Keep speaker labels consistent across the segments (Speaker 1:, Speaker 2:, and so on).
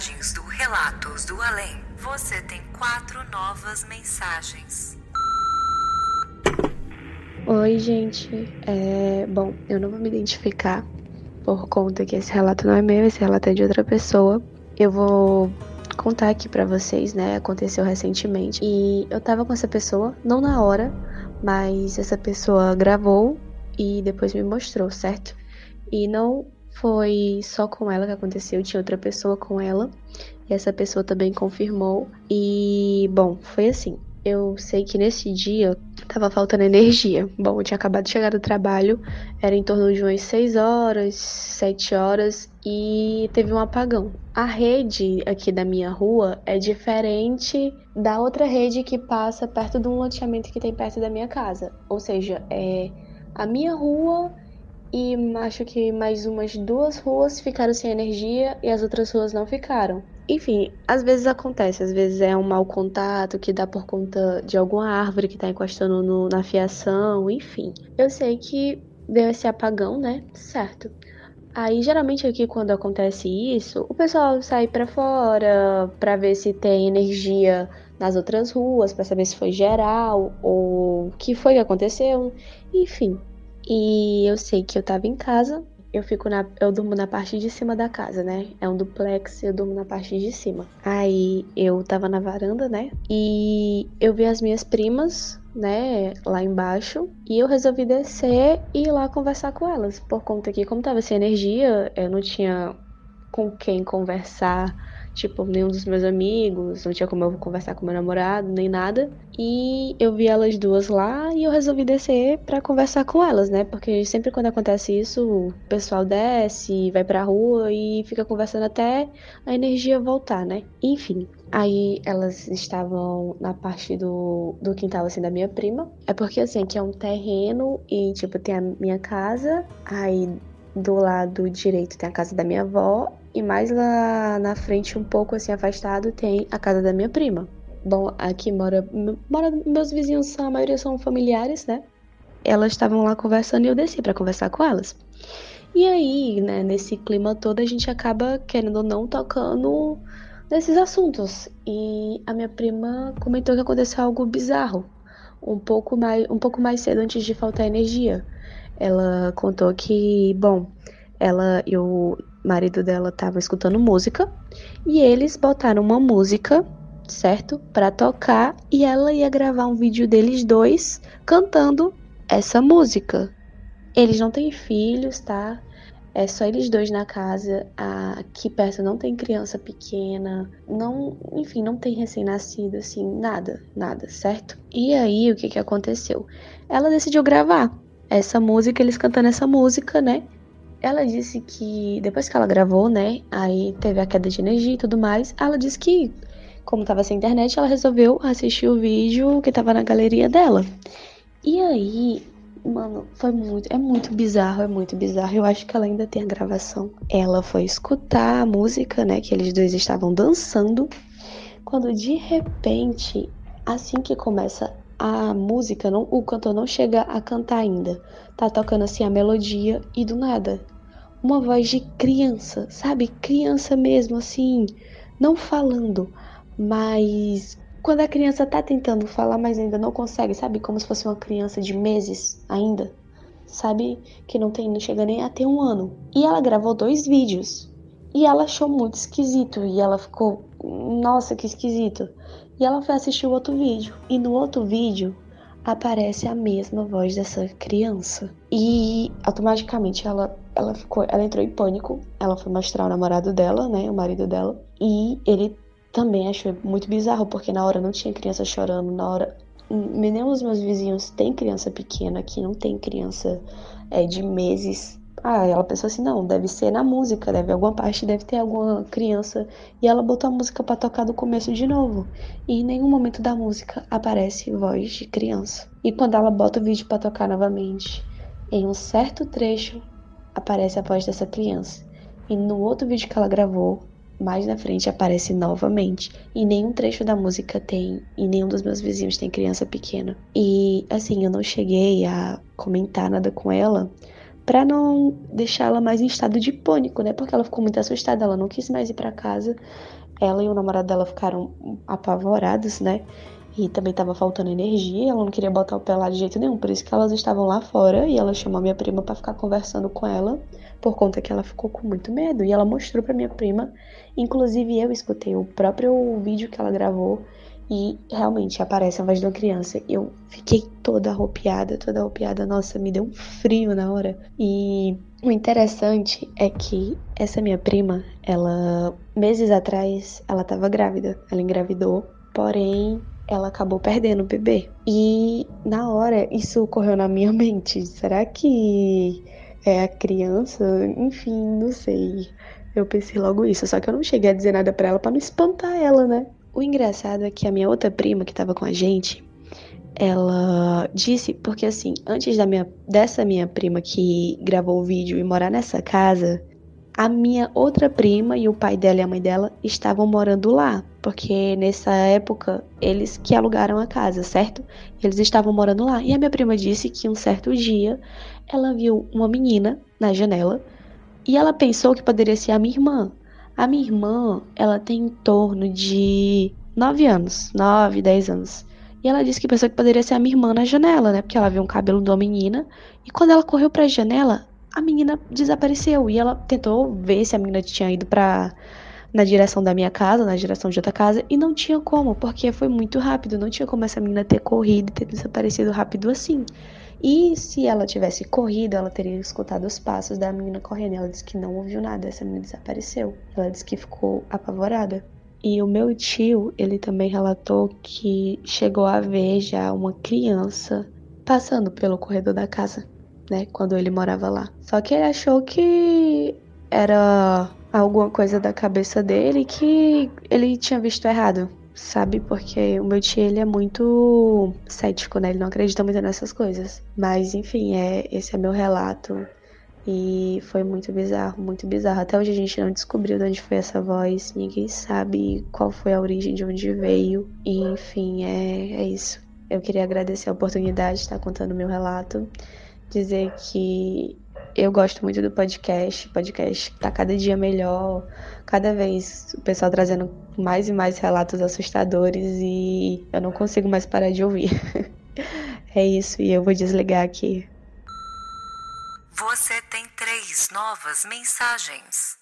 Speaker 1: Mensagens do Relatos do Além. Você tem quatro novas mensagens.
Speaker 2: Oi, gente. É, bom, eu não vou me identificar por conta que esse relato não é meu, esse relato é de outra pessoa. Eu vou contar aqui para vocês, né? Aconteceu recentemente e eu tava com essa pessoa, não na hora, mas essa pessoa gravou e depois me mostrou, certo? E não foi só com ela que aconteceu, tinha outra pessoa com ela. E essa pessoa também confirmou. E, bom, foi assim. Eu sei que nesse dia tava faltando energia. Bom, eu tinha acabado de chegar do trabalho, era em torno de umas 6 horas, 7 horas e teve um apagão. A rede aqui da minha rua é diferente da outra rede que passa perto de um loteamento que tem perto da minha casa. Ou seja, é a minha rua e acho que mais umas duas ruas ficaram sem energia e as outras ruas não ficaram. Enfim, às vezes acontece, às vezes é um mau contato que dá por conta de alguma árvore que tá encostando no, na fiação, enfim. Eu sei que deu esse apagão, né? Certo. Aí geralmente aqui quando acontece isso, o pessoal sai para fora para ver se tem energia nas outras ruas, para saber se foi geral ou o que foi que aconteceu, enfim. E eu sei que eu tava em casa. Eu fico na. Eu durmo na parte de cima da casa, né? É um duplex, eu durmo na parte de cima. Aí eu tava na varanda, né? E eu vi as minhas primas, né, lá embaixo. E eu resolvi descer e ir lá conversar com elas. Por conta que, como tava sem energia, eu não tinha com quem conversar tipo, nenhum dos meus amigos, não tinha como eu conversar com meu namorado, nem nada. E eu vi elas duas lá e eu resolvi descer para conversar com elas, né? Porque sempre quando acontece isso, o pessoal desce, vai pra rua e fica conversando até a energia voltar, né? Enfim, Aí elas estavam na parte do, do quintal, assim, da minha prima. É porque, assim, aqui é um terreno e, tipo, tem a minha casa. Aí do lado direito tem a casa da minha avó e mais lá na frente, um pouco assim afastado, tem a casa da minha prima. Bom, aqui mora, mora meus vizinhos, são, a maioria são familiares, né? Elas estavam lá conversando e eu desci para conversar com elas. E aí, né, nesse clima todo, a gente acaba, querendo ou não, tocando nesses assuntos. E a minha prima comentou que aconteceu algo bizarro, um pouco mais, um pouco mais cedo antes de faltar energia. Ela contou que, bom, ela e o marido dela estavam escutando música e eles botaram uma música, certo? Para tocar e ela ia gravar um vídeo deles dois cantando essa música. Eles não têm filhos, tá? É só eles dois na casa. Aqui perto não tem criança pequena, não, enfim, não tem recém-nascido, assim, nada, nada, certo? E aí o que que aconteceu? Ela decidiu gravar essa música, eles cantando essa música, né? Ela disse que depois que ela gravou, né, aí teve a queda de energia e tudo mais, ela disse que como tava sem internet, ela resolveu assistir o vídeo que tava na galeria dela. E aí, mano, foi muito, é muito bizarro, é muito bizarro. Eu acho que ela ainda tem a gravação. Ela foi escutar a música, né, que eles dois estavam dançando, quando de repente, assim que começa a música, não, o cantor não chega a cantar ainda. Tá tocando assim a melodia e do nada, uma voz de criança, sabe? Criança mesmo, assim, não falando, mas quando a criança tá tentando falar, mas ainda não consegue, sabe? Como se fosse uma criança de meses ainda, sabe? Que não tem, não chega nem a ter um ano. E ela gravou dois vídeos. E ela achou muito esquisito. E ela ficou, nossa, que esquisito. E ela foi assistir o outro vídeo. E no outro vídeo aparece a mesma voz dessa criança. E automaticamente ela, ela ficou, ela entrou em pânico. Ela foi mostrar o namorado dela, né, o marido dela, e ele também achou muito bizarro porque na hora não tinha criança chorando, na hora nenhum dos meus vizinhos tem criança pequena aqui, não tem criança é, de meses Ah, ela pensou assim, não, deve ser na música, deve alguma parte, deve ter alguma criança. E ela botou a música para tocar do começo de novo. E em nenhum momento da música aparece voz de criança. E quando ela bota o vídeo para tocar novamente, em um certo trecho aparece a voz dessa criança. E no outro vídeo que ela gravou, mais na frente aparece novamente. E nenhum trecho da música tem, e nenhum dos meus vizinhos tem criança pequena. E assim, eu não cheguei a comentar nada com ela para não deixá-la mais em estado de pânico, né? Porque ela ficou muito assustada, ela não quis mais ir para casa. Ela e o namorado dela ficaram apavorados, né? E também tava faltando energia, ela não queria botar o pé lá de jeito nenhum, por isso que elas estavam lá fora e ela chamou minha prima para ficar conversando com ela, por conta que ela ficou com muito medo. E ela mostrou para minha prima, inclusive eu escutei o próprio vídeo que ela gravou e realmente aparece a voz de uma criança. Eu fiquei toda arropiada, toda arropiada. Nossa, me deu um frio na hora. E o interessante é que essa minha prima, ela, meses atrás, ela tava grávida. Ela engravidou, porém, ela acabou perdendo o bebê. E na hora, isso ocorreu na minha mente. Será que é a criança? Enfim, não sei. Eu pensei logo isso, só que eu não cheguei a dizer nada para ela para não espantar ela, né? O engraçado é que a minha outra prima que tava com a gente, ela disse, porque assim, antes da minha, dessa minha prima que gravou o vídeo e morar nessa casa, a minha outra prima e o pai dela e a mãe dela estavam morando lá, porque nessa época eles que alugaram a casa, certo? Eles estavam morando lá. E a minha prima disse que um certo dia ela viu uma menina na janela e ela pensou que poderia ser a minha irmã. A minha irmã, ela tem em torno de 9 anos, 9, 10 anos. E ela disse que pensou que poderia ser a minha irmã na janela, né? Porque ela viu um cabelo de uma menina. E quando ela correu para a janela, a menina desapareceu. E ela tentou ver se a menina tinha ido para na direção da minha casa, na direção de outra casa, e não tinha como, porque foi muito rápido, não tinha como essa menina ter corrido e ter desaparecido rápido assim. E se ela tivesse corrido, ela teria escutado os passos da menina correndo. Ela disse que não ouviu nada, essa menina desapareceu. Ela disse que ficou apavorada. E o meu tio, ele também relatou que chegou a ver já uma criança passando pelo corredor da casa, né, quando ele morava lá. Só que ele achou que era alguma coisa da cabeça dele que ele tinha visto errado sabe? Porque o meu tio, ele é muito cético, né? Ele não acredita muito nessas coisas. Mas, enfim, é, esse é meu relato. E foi muito bizarro, muito bizarro. Até hoje a gente não descobriu de onde foi essa voz. Ninguém sabe qual foi a origem, de onde veio. E, enfim, é, é isso. Eu queria agradecer a oportunidade de estar contando meu relato. Dizer que eu gosto muito do podcast. O podcast tá cada dia melhor, cada vez o pessoal trazendo mais e mais relatos assustadores e eu não consigo mais parar de ouvir. é isso, e eu vou desligar aqui.
Speaker 1: Você tem três novas mensagens.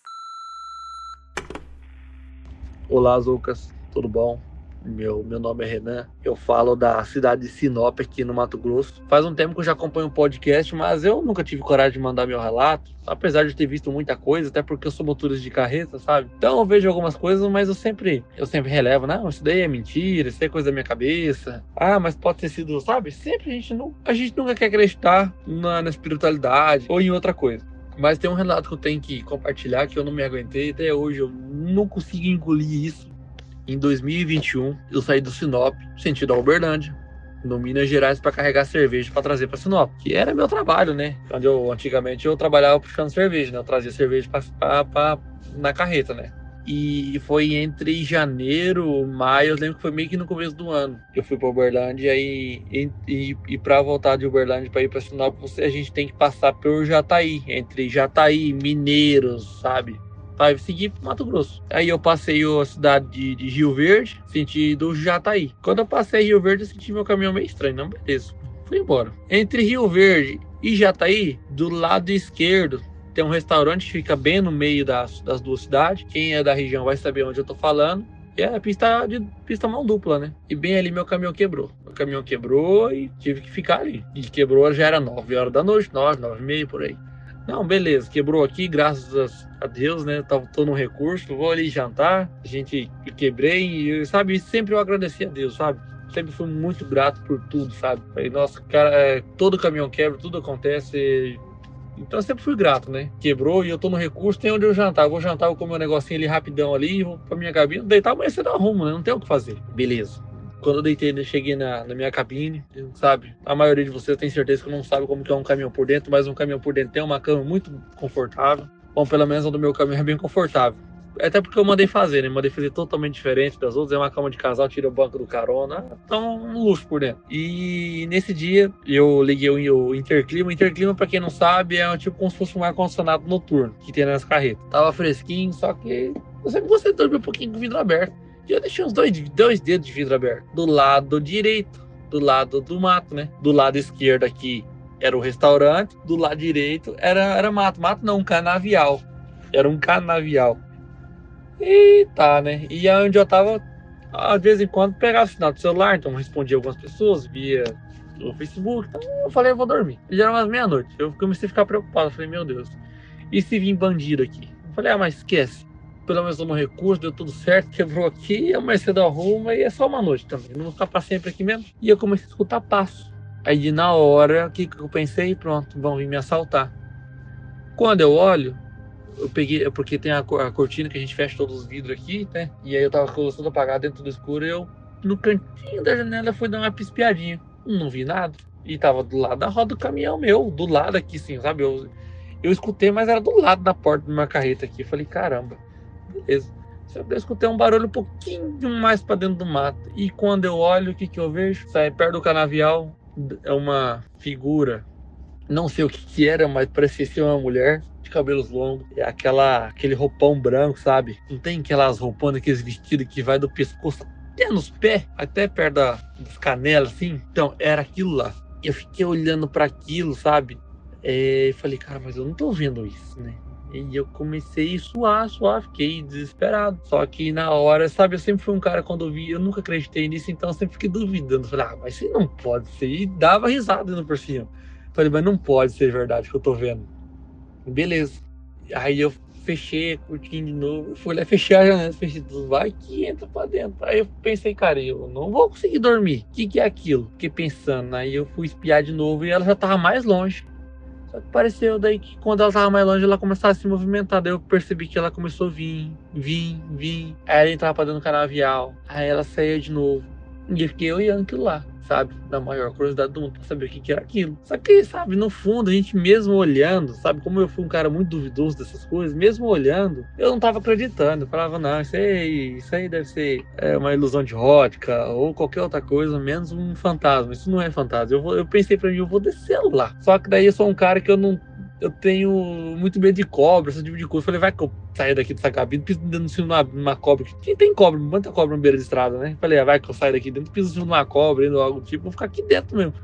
Speaker 3: Olá, Lucas, tudo bom? Meu, meu nome é Renan, eu falo da cidade de Sinop, aqui no Mato Grosso. Faz um tempo que eu já acompanho o podcast, mas eu nunca tive coragem de mandar meu relato, apesar de ter visto muita coisa, até porque eu sou motorista de carreta, sabe? Então eu vejo algumas coisas, mas eu sempre, eu sempre relevo, não, isso daí é mentira, isso é coisa da minha cabeça. Ah, mas pode ter sido, sabe? Sempre a gente, não, a gente nunca quer acreditar na, na espiritualidade ou em outra coisa. Mas tem um relato que eu tenho que compartilhar que eu não me aguentei até hoje. Eu não consigo engolir isso em 2021, eu saí do Sinop, sentido a Uberlândia, no Minas Gerais, para carregar cerveja para trazer para Sinop, que era meu trabalho, né? Eu antigamente eu trabalhava puxando cerveja, né? Eu trazia cerveja pra, na carreta, né? E foi entre janeiro, maio, eu lembro que foi meio que no começo do ano. Eu fui para Uberlândia e, e, e, e para voltar de Uberlândia para ir para Sinop, a gente tem que passar por Jataí, entre Jataí, Mineiros, sabe? Para seguir pro Mato Grosso. Aí eu passei a cidade de, de, Rio Verde, sentido Jataí. Quando eu passei Rio Verde, eu senti meu caminhão meio estranho, não, beleza. Fui embora. Entre Rio Verde e Jataí, do lado esquerdo, tem um restaurante que fica bem no meio das, das duas cidades. Quem é da região vai saber onde eu tô falando. E é pista de pista mão dupla, né? E bem ali meu caminhão quebrou. Meu caminhão quebrou e tive que ficar ali. E quebrou já era 9 horas da noite, 9, 9 e meia por aí. Não, beleza, quebrou aqui, graças a Deus, né? Tava todo no recurso, vou ali jantar, a gente quebrei e, sabe, sempre eu agradeci a Deus, sabe? Sempre fui muito grato por tudo, sabe? Falei, nossa, cara, é, todo caminhão quebra, tudo acontece. Então eu sempre fui grato, né? Quebrou e eu tô no recurso, tem onde eu jantar. Eu vou jantar, eu comer um negocinho ali rapidão ali, vou pra minha cabine, deitar, amanhã você dá rumo, né? Não tem o que fazer. Beleza. Quando eu deitei, né, cheguei na, na minha cabine, sabe? A maioria de vocês tem certeza que não sabe como que é um caminhão por dentro, mas um caminhão por dentro tem uma cama muito confortável. Bom, pelo menos o do meu caminhão é bem confortável. Até porque eu mandei fazer, né? Mandei fazer totalmente diferente das outras. É uma cama de casal, tira o banco do carona. Então, um luxo por dentro. E nesse dia, eu liguei o Interclima. O Interclima, pra quem não sabe, é tipo como se fosse um ar-condicionado noturno que tem nas carretas. Tava fresquinho, só que eu sempre gostei de dormir um pouquinho com o vidro aberto. E eu deixei uns dois, dois dedos de vidro aberto. Do lado direito, do lado do mato, né? Do lado esquerdo aqui era o restaurante, do lado direito era, era mato. Mato não, um canavial. Era um canavial. E tá, né? E onde eu tava, de vez em quando, pegava o sinal do celular, então respondia algumas pessoas via o Facebook. Então eu falei, eu vou dormir. Já era umas meia-noite. Eu comecei a ficar preocupado. Eu falei, meu Deus, e se vir bandido aqui? Eu falei, ah, mas esquece. Pelo menos no recurso, deu tudo certo, quebrou aqui, amanhã cedo arruma e é só uma noite também. Não vou ficar pra sempre aqui mesmo. E eu comecei a escutar passo. Aí na hora, o que, eu pensei? Pronto, vão vir me assaltar. Quando eu olho, eu peguei, é porque tem a, a, cortina que a gente fecha todos os vidros aqui, né? E aí eu tava com a luz toda apagada dentro do escuro e eu, no cantinho da janela, fui dar uma pispiadinha. Não vi nada. E tava do lado da roda do caminhão meu, do lado aqui, sim, sabe? Eu, eu escutei, mas era do lado da porta de uma carreta aqui. Eu falei, caramba, beleza. Eu escutei um barulho um pouquinho mais para dentro do mato. E quando eu olho, o que, que eu vejo? Sai perto do canavial, é uma figura. Não sei o que, que era, mas parecia ser uma mulher de cabelos longos, é aquela, aquele roupão branco, sabe? Não tem aquelas roupões, aqueles vestidos que vai do pescoço até nos pés, até perto da, das canelas, assim. Então, era aquilo lá. Eu fiquei olhando para aquilo, sabe? É, falei, cara, mas eu não tô vendo isso, né? E eu comecei a suar, suar, fiquei desesperado. Só que na hora, sabe, eu sempre fui um cara, quando eu vi, eu nunca acreditei nisso, então eu sempre fiquei duvidando. Falei, ah, mas isso não pode ser. E dava risada no por cima. Falei, mas não pode ser verdade que eu tô vendo. Beleza. Aí eu fechei a cortina de novo, fui lá fechar a janela, fechei tudo, vai que entra pra dentro. Aí eu pensei, cara, eu não vou conseguir dormir. O que, que é aquilo? Fiquei pensando, aí eu fui espiar de novo e ela já tava mais longe. Só que pareceu daí que quando ela tava mais longe, ela começava a se movimentar. Daí eu percebi que ela começou a vir, vir, vir. Aí ela entrava pra dentro do canavial. Aí ela saía de novo. E eu fiquei olhando aquilo lá sabe? Da maior curiosidade do mundo pra saber o que, que era aquilo. Só que, sabe, no fundo, a gente mesmo olhando, sabe? Como eu fui um cara muito duvidoso dessas coisas, mesmo olhando, eu não tava acreditando. Eu falava, não, isso aí, isso aí deve ser é, uma ilusão de ótica ou qualquer outra coisa, menos um fantasma. Isso não é fantasma. Eu, vou, eu pensei pra mim, eu vou descer lá. Só que daí eu sou um cara que eu não eu tenho muito medo de cobra, esse tipo de coisa. Eu falei, vai que eu saio daqui dessa cabine, piso dentro numa, numa cobra. Quem tem cobra? Muita cobra na beira de estrada, né? Falei, ah, vai que eu saio daqui dentro, piso numa cobra, ou algo tipo, vou ficar aqui dentro mesmo.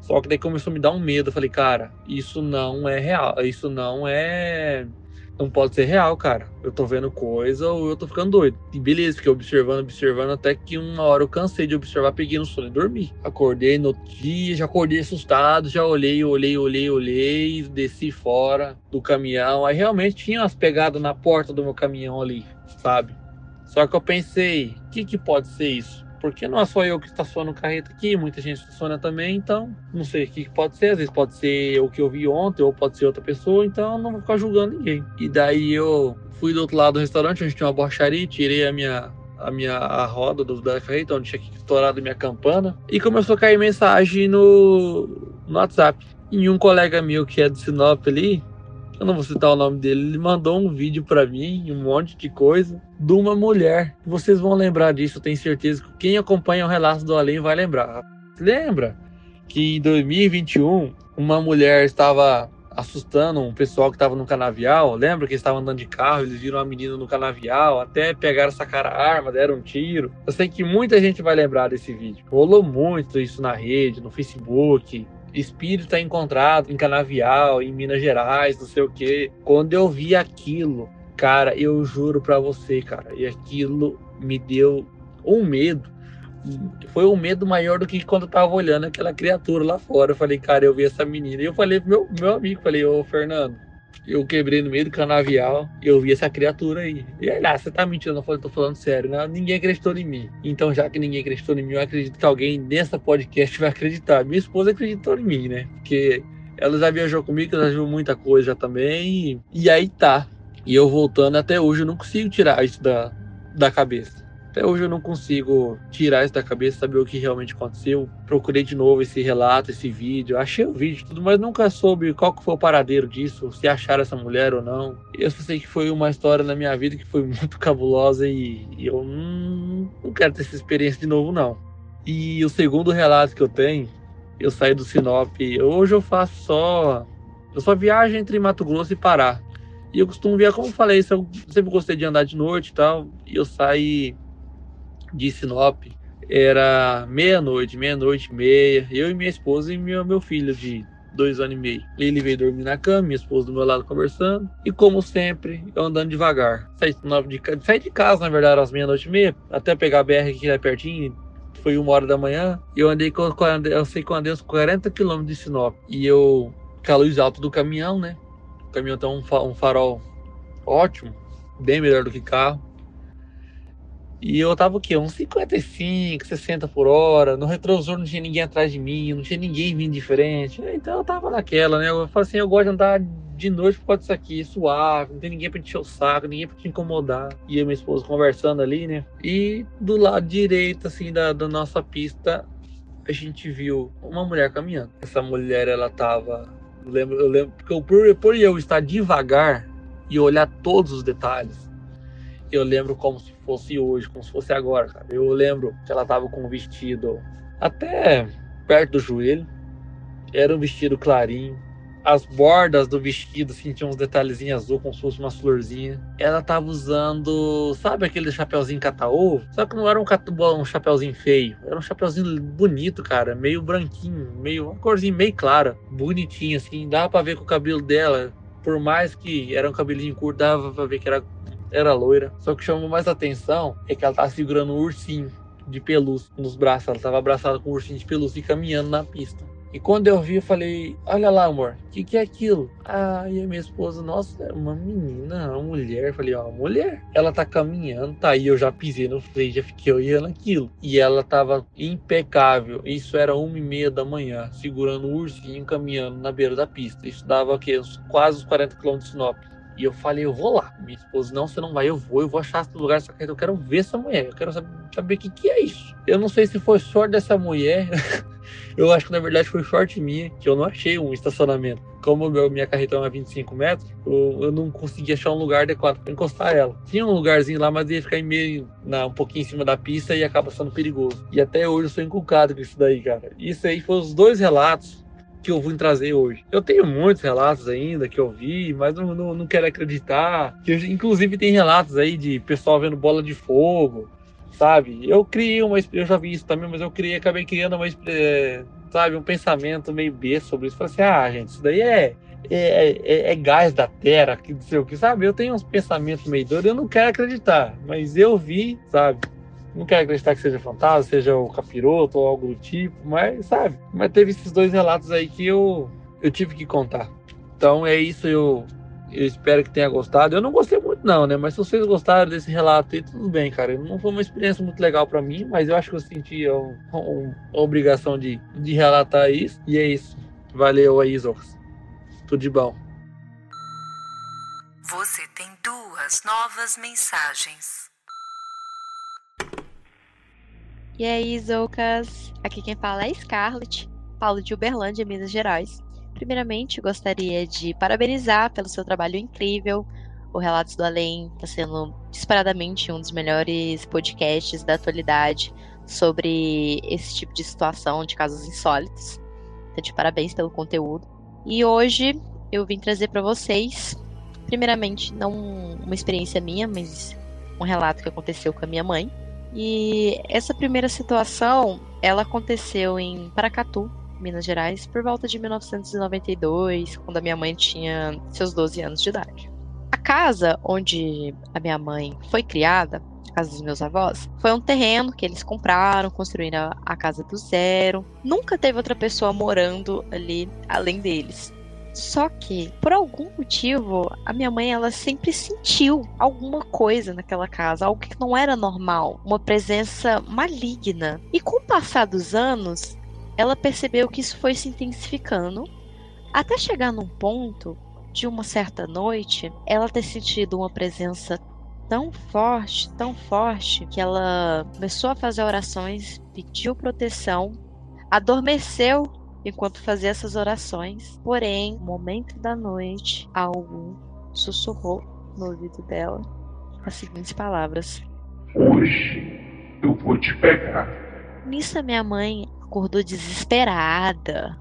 Speaker 3: Só que daí começou a me dar um medo. Eu falei, cara, isso não é real, isso não é não pode ser real, cara. Eu tô vendo coisa ou eu tô ficando doido. E beleza, fiquei observando, observando, até que uma hora eu cansei de observar, peguei no sono e dormi. Acordei no dia, já acordei assustado, já olhei, olhei, olhei, olhei, desci fora do caminhão. Aí realmente tinha umas pegadas na porta do meu caminhão ali, sabe? Só que eu pensei, o que, que pode ser isso? Porque não é só eu que estaciono carreta aqui, muita gente estaciona também, então não sei o que pode ser, às vezes pode ser o que eu vi ontem, ou pode ser outra pessoa, então não vou ficar julgando ninguém. E daí eu fui do outro lado do restaurante, onde tinha uma borracharia, tirei a minha a minha a roda do, da carreta, onde tinha estourado a minha campana, e começou a cair mensagem no, no WhatsApp. E um colega meu que é de Sinop ali, eu não vou citar o nome dele, ele mandou um vídeo para mim, um monte de coisa, de uma mulher. Vocês vão lembrar disso, eu tenho certeza que quem acompanha o relato do além vai lembrar. Lembra que em 2021 uma mulher estava assustando um pessoal que estava no canavial. Lembra que eles estavam andando de carro, eles viram uma menina no canavial, até pegaram, sacar a arma, deram um tiro. Eu sei que muita gente vai lembrar desse vídeo. Rolou muito isso na rede, no Facebook espírito é encontrado em Canavial, em Minas Gerais, não sei o que. Quando eu vi aquilo, cara, eu juro para você, cara, e aquilo me deu um medo. Foi um medo maior do que quando eu tava olhando aquela criatura lá fora. Eu falei, cara, eu vi essa menina. E eu falei pro meu, meu amigo, falei, ô Fernando, eu quebrei no meio do canavial e eu vi essa criatura aí. E aí, lá, você tá mentindo? Eu falei, tô falando sério, né? Ninguém acreditou em mim. Então, já que ninguém acreditou em mim, eu acredito que alguém nessa podcast vai acreditar. Minha esposa acreditou em mim, né? Porque Ela já viajou comigo, ela já viu muita coisa também. E aí tá. E eu voltando até hoje, eu não consigo tirar isso da, da cabeça. Até hoje eu não consigo tirar isso da cabeça, saber o que realmente aconteceu. Procurei de novo esse relato, esse vídeo. Achei o vídeo tudo, mas nunca soube qual que foi o paradeiro disso, se acharam essa mulher ou não. Eu só sei que foi uma história na minha vida que foi muito cabulosa e, e eu não, não quero ter essa experiência de novo, não. E o segundo relato que eu tenho, eu saí do Sinop. Hoje eu faço só. Eu só viajo entre Mato Grosso e Pará. E eu costumo ver, como eu falei, eu sempre gostei de andar de noite e tal. E eu saí de Sinop era meia-noite, meia-noite e meia. Eu e minha esposa e meu, meu filho de dois anos e meio. Ele veio dormir na cama, minha esposa do meu lado conversando. E como sempre, eu andando devagar. Saí de, saí de casa, na verdade, às meia-noite e meia, até pegar a BR aqui é pertinho. Foi uma hora da manhã. E eu andei com, eu sei que eu andei uns 40 quilômetros de Sinop. E eu, com a luz alta do caminhão, né? O caminhão tem um, um farol ótimo, bem melhor do que carro. E eu tava o quê? Uns 55, 60 por hora. No retrovisor não tinha ninguém atrás de mim, não tinha ninguém vindo diferente. Então eu tava naquela, né? Eu falei assim, eu gosto de andar de noite por causa disso aqui, suave, não tem ninguém pra te encher o saco, ninguém pra te incomodar. E eu e minha esposa conversando ali, né? E do lado direito, assim, da, da nossa pista, a gente viu uma mulher caminhando. Essa mulher, ela tava. Eu lembro, eu lembro, porque eu, por, por eu estar devagar e olhar todos os detalhes eu lembro como se fosse hoje, como se fosse agora, cara. Eu lembro que ela tava com um vestido até perto do joelho. Era um vestido clarinho. As bordas do vestido assim, tinham uns detalhezinhos azul, como se fosse uma florzinha. Ela tava usando, sabe aquele chapeuzinho cataú? Só que não era um, um chapeuzinho feio. Era um chapeuzinho bonito, cara. Meio branquinho, meio. Uma corzinha meio clara. Bonitinho, assim. Dava pra ver que o cabelo dela, por mais que era um cabelinho curto, dava pra ver que era era loira. Só que chamou mais atenção é que ela tava segurando um ursinho de pelúcia nos braços. Ela tava abraçada com um ursinho de pelúcia e caminhando na pista. E quando eu vi, eu falei: Olha lá, amor, o que, que é aquilo? Ah, e a minha esposa, nossa, é uma menina, uma mulher. Eu falei: Ó, mulher. Ela tá caminhando, tá aí. Eu já pisei no freio, já fiquei olhando aquilo. E ela tava impecável. Isso era uma e meia da manhã, segurando o ursinho caminhando na beira da pista. Isso dava? Quase os 40 km de Sinop. E eu falei, eu vou lá. Minha esposa, não, você não vai, eu vou, eu vou achar esse lugar secreto, eu quero ver essa mulher, eu quero saber, o que, que é isso. Eu não sei se foi sorte dessa mulher, eu acho que na verdade foi sorte minha, que eu não achei um estacionamento. Como meu, minha carreta é 25 metros, eu, eu não consegui achar um lugar adequado para encostar ela. Tinha um lugarzinho lá, mas ia ficar meio, na, um pouquinho em cima da pista e acaba sendo perigoso. E até hoje eu sou inculcado com isso daí, cara. Isso aí foram os dois relatos que eu vim trazer hoje. Eu tenho muitos relatos ainda que eu vi, mas não, não, não quero acreditar. Que, inclusive tem relatos aí de pessoal vendo bola de fogo, sabe? Eu criei uma, eu já vi isso também, mas eu criei, acabei criando uma, é, sabe, um pensamento meio B sobre isso. Falei assim, ah, gente, isso daí é é, é, é, gás da terra, que sei o que, sabe? Eu tenho uns pensamentos meio doidos, eu não quero acreditar, mas eu vi, sabe? Não quero acreditar que seja fantasma, seja o capiroto ou algo do tipo, mas sabe? Mas teve esses dois relatos aí que eu, eu tive que contar. Então é isso, eu, eu espero que tenha gostado. Eu não gostei muito, não, né? Mas se vocês gostaram desse relato aí, tudo bem, cara. Não foi uma experiência muito legal para mim, mas eu acho que eu senti a obrigação de, de relatar isso. E é isso. Valeu aí, Zocas. Tudo de bom.
Speaker 1: Você tem duas novas mensagens.
Speaker 4: E aí, Zoucas? Aqui quem fala é Scarlett, Paulo de Uberlândia, Minas Gerais. Primeiramente, gostaria de parabenizar pelo seu trabalho incrível. O Relatos do Além está sendo disparadamente um dos melhores podcasts da atualidade sobre esse tipo de situação, de casos insólitos. Então, de parabéns pelo conteúdo. E hoje eu vim trazer para vocês, primeiramente, não uma experiência minha, mas um relato que aconteceu com a minha mãe. E essa primeira situação, ela aconteceu em Paracatu, Minas Gerais, por volta de 1992, quando a minha mãe tinha seus 12 anos de idade. A casa onde a minha mãe foi criada, a casa dos meus avós, foi um terreno que eles compraram, construíram a casa do zero. Nunca teve outra pessoa morando ali além deles. Só que, por algum motivo, a minha mãe ela sempre sentiu alguma coisa naquela casa, algo que não era normal, uma presença maligna. E com o passar dos anos, ela percebeu que isso foi se intensificando Até chegar num ponto de uma certa noite, ela ter sentido uma presença tão forte, tão forte, que ela começou a fazer orações, pediu proteção, adormeceu enquanto fazia essas orações. Porém, no momento da noite, algo sussurrou no ouvido dela as seguintes palavras:
Speaker 5: Hoje eu vou te pegar.
Speaker 4: Nisso, a minha mãe acordou desesperada.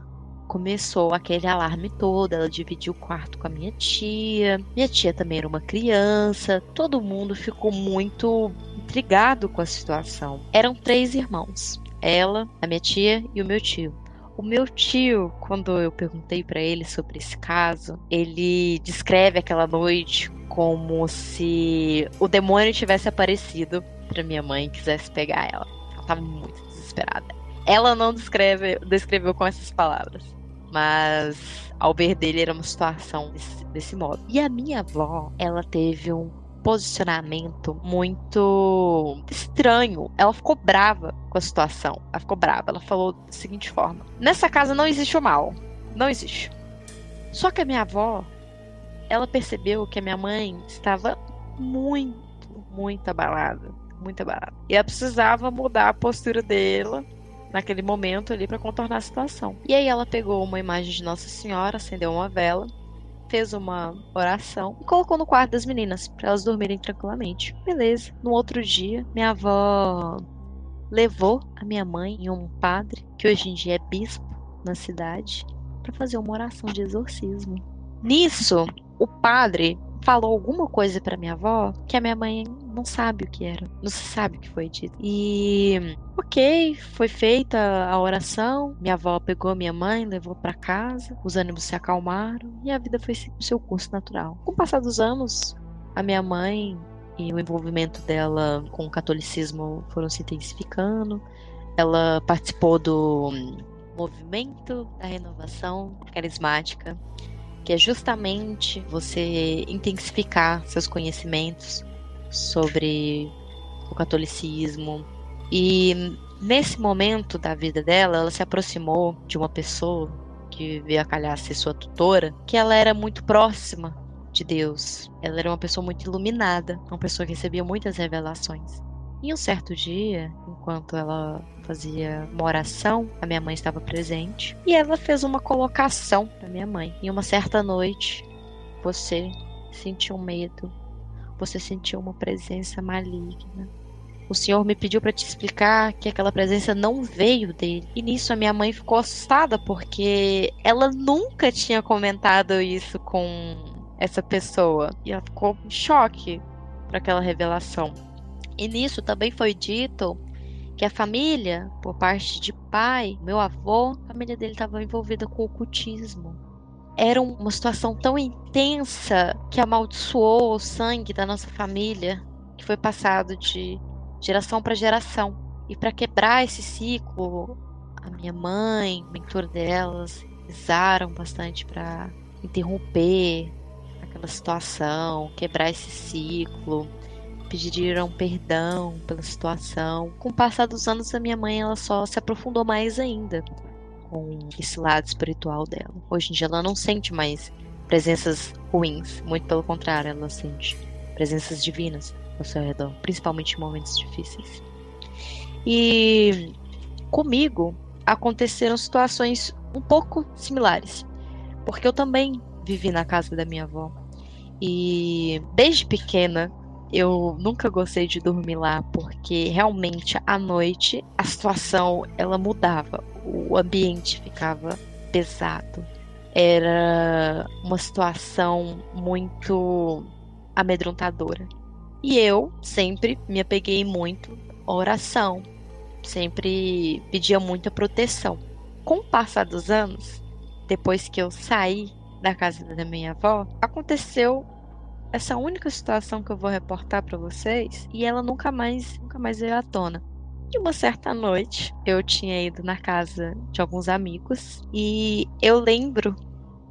Speaker 4: Começou aquele alarme todo. Ela dividiu o quarto com a minha tia. Minha tia também era uma criança. Todo mundo ficou muito intrigado com a situação. Eram três irmãos: ela, a minha tia e o meu tio. O meu tio, quando eu perguntei para ele sobre esse caso, ele descreve aquela noite como se o demônio tivesse aparecido para minha mãe e quisesse pegar ela. Ela tava muito desesperada. Ela não descreve, descreveu com essas palavras, mas ao ver dele era uma situação desse, desse modo. E a minha avó, ela teve um posicionamento muito estranho. Ela ficou brava com a situação. Ela ficou brava. Ela falou da seguinte forma: Nessa casa não existe o mal. Não existe. Só que a minha avó, ela percebeu que a minha mãe estava muito, muito abalada. Muito abalada. E ela precisava mudar a postura dela naquele momento ali para contornar a situação. E aí ela pegou uma imagem de Nossa Senhora, acendeu uma vela fez uma oração e colocou no quarto das meninas para elas dormirem tranquilamente. Beleza. No outro dia, minha avó levou a minha mãe e um padre, que hoje em dia é bispo na cidade, para fazer uma oração de exorcismo. Nisso, o padre falou alguma coisa para minha avó que a minha mãe não sabe o que era, não se sabe o que foi dito. E ok, foi feita a oração, minha avó pegou minha mãe, levou para casa, os ânimos se acalmaram e a vida foi o seu curso natural. Com o passar dos anos, a minha mãe e o envolvimento dela com o catolicismo foram se intensificando. Ela participou do movimento da renovação carismática que é justamente você intensificar seus conhecimentos sobre o catolicismo. E nesse momento da vida dela, ela se aproximou de uma pessoa que veio a calhar ser sua tutora, que ela era muito próxima de Deus. Ela era uma pessoa muito iluminada, uma pessoa que recebia muitas revelações. E um certo dia, enquanto ela fazia uma oração, a minha mãe estava presente, e ela fez uma colocação para minha mãe. Em uma certa noite, você sentiu medo, você sentiu uma presença maligna. O Senhor me pediu para te explicar que aquela presença não veio dele. E nisso a minha mãe ficou assustada porque ela nunca tinha comentado isso com essa pessoa. E ela ficou em choque para aquela revelação. E nisso também foi dito que a família, por parte de pai, meu avô, a família dele estava envolvida com o ocultismo. Era uma situação tão intensa que amaldiçoou o sangue da nossa família, que foi passado de geração para geração. E para quebrar esse ciclo, a minha mãe, o mentor delas, rezaram bastante para interromper aquela situação, quebrar esse ciclo pediram perdão pela situação. Com o passar dos anos, a minha mãe ela só se aprofundou mais ainda com esse lado espiritual dela. Hoje em dia ela não sente mais presenças ruins, muito pelo contrário, ela sente presenças divinas ao seu redor, principalmente em momentos difíceis. E comigo aconteceram situações um pouco similares, porque eu também vivi na casa da minha avó. E desde pequena eu nunca gostei de dormir lá porque realmente à noite a situação ela mudava, o ambiente ficava pesado. Era uma situação muito amedrontadora. E eu sempre me apeguei muito à oração, sempre pedia muita proteção. Com o passar dos anos, depois que eu saí da casa da minha avó, aconteceu essa única situação que eu vou reportar para vocês e ela nunca mais, nunca mais veio à tona. E uma certa noite, eu tinha ido na casa de alguns amigos e eu lembro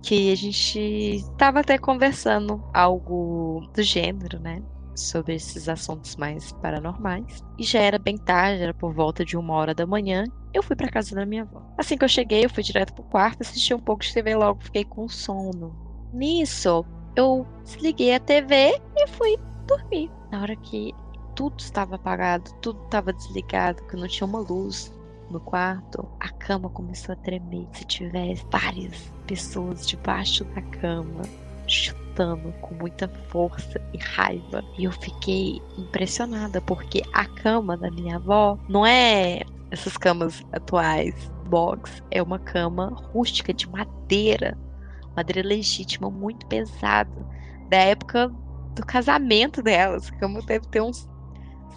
Speaker 4: que a gente estava até conversando algo do gênero, né? sobre esses assuntos mais paranormais. E já era bem tarde, era por volta de uma hora da manhã. Eu fui para casa da minha avó. Assim que eu cheguei, eu fui direto pro quarto, assisti um pouco de TV logo, fiquei com sono. Nisso, eu desliguei a TV e fui dormir. Na hora que tudo estava apagado, tudo estava desligado, que não tinha uma luz no quarto, a cama começou a tremer. Se tivesse várias pessoas debaixo da cama, chutando com muita força e raiva. E eu fiquei impressionada, porque a cama da minha avó não é essas camas atuais, box, é uma cama rústica de madeira, madeira legítima, muito pesada, da época do casamento delas. A cama deve ter uns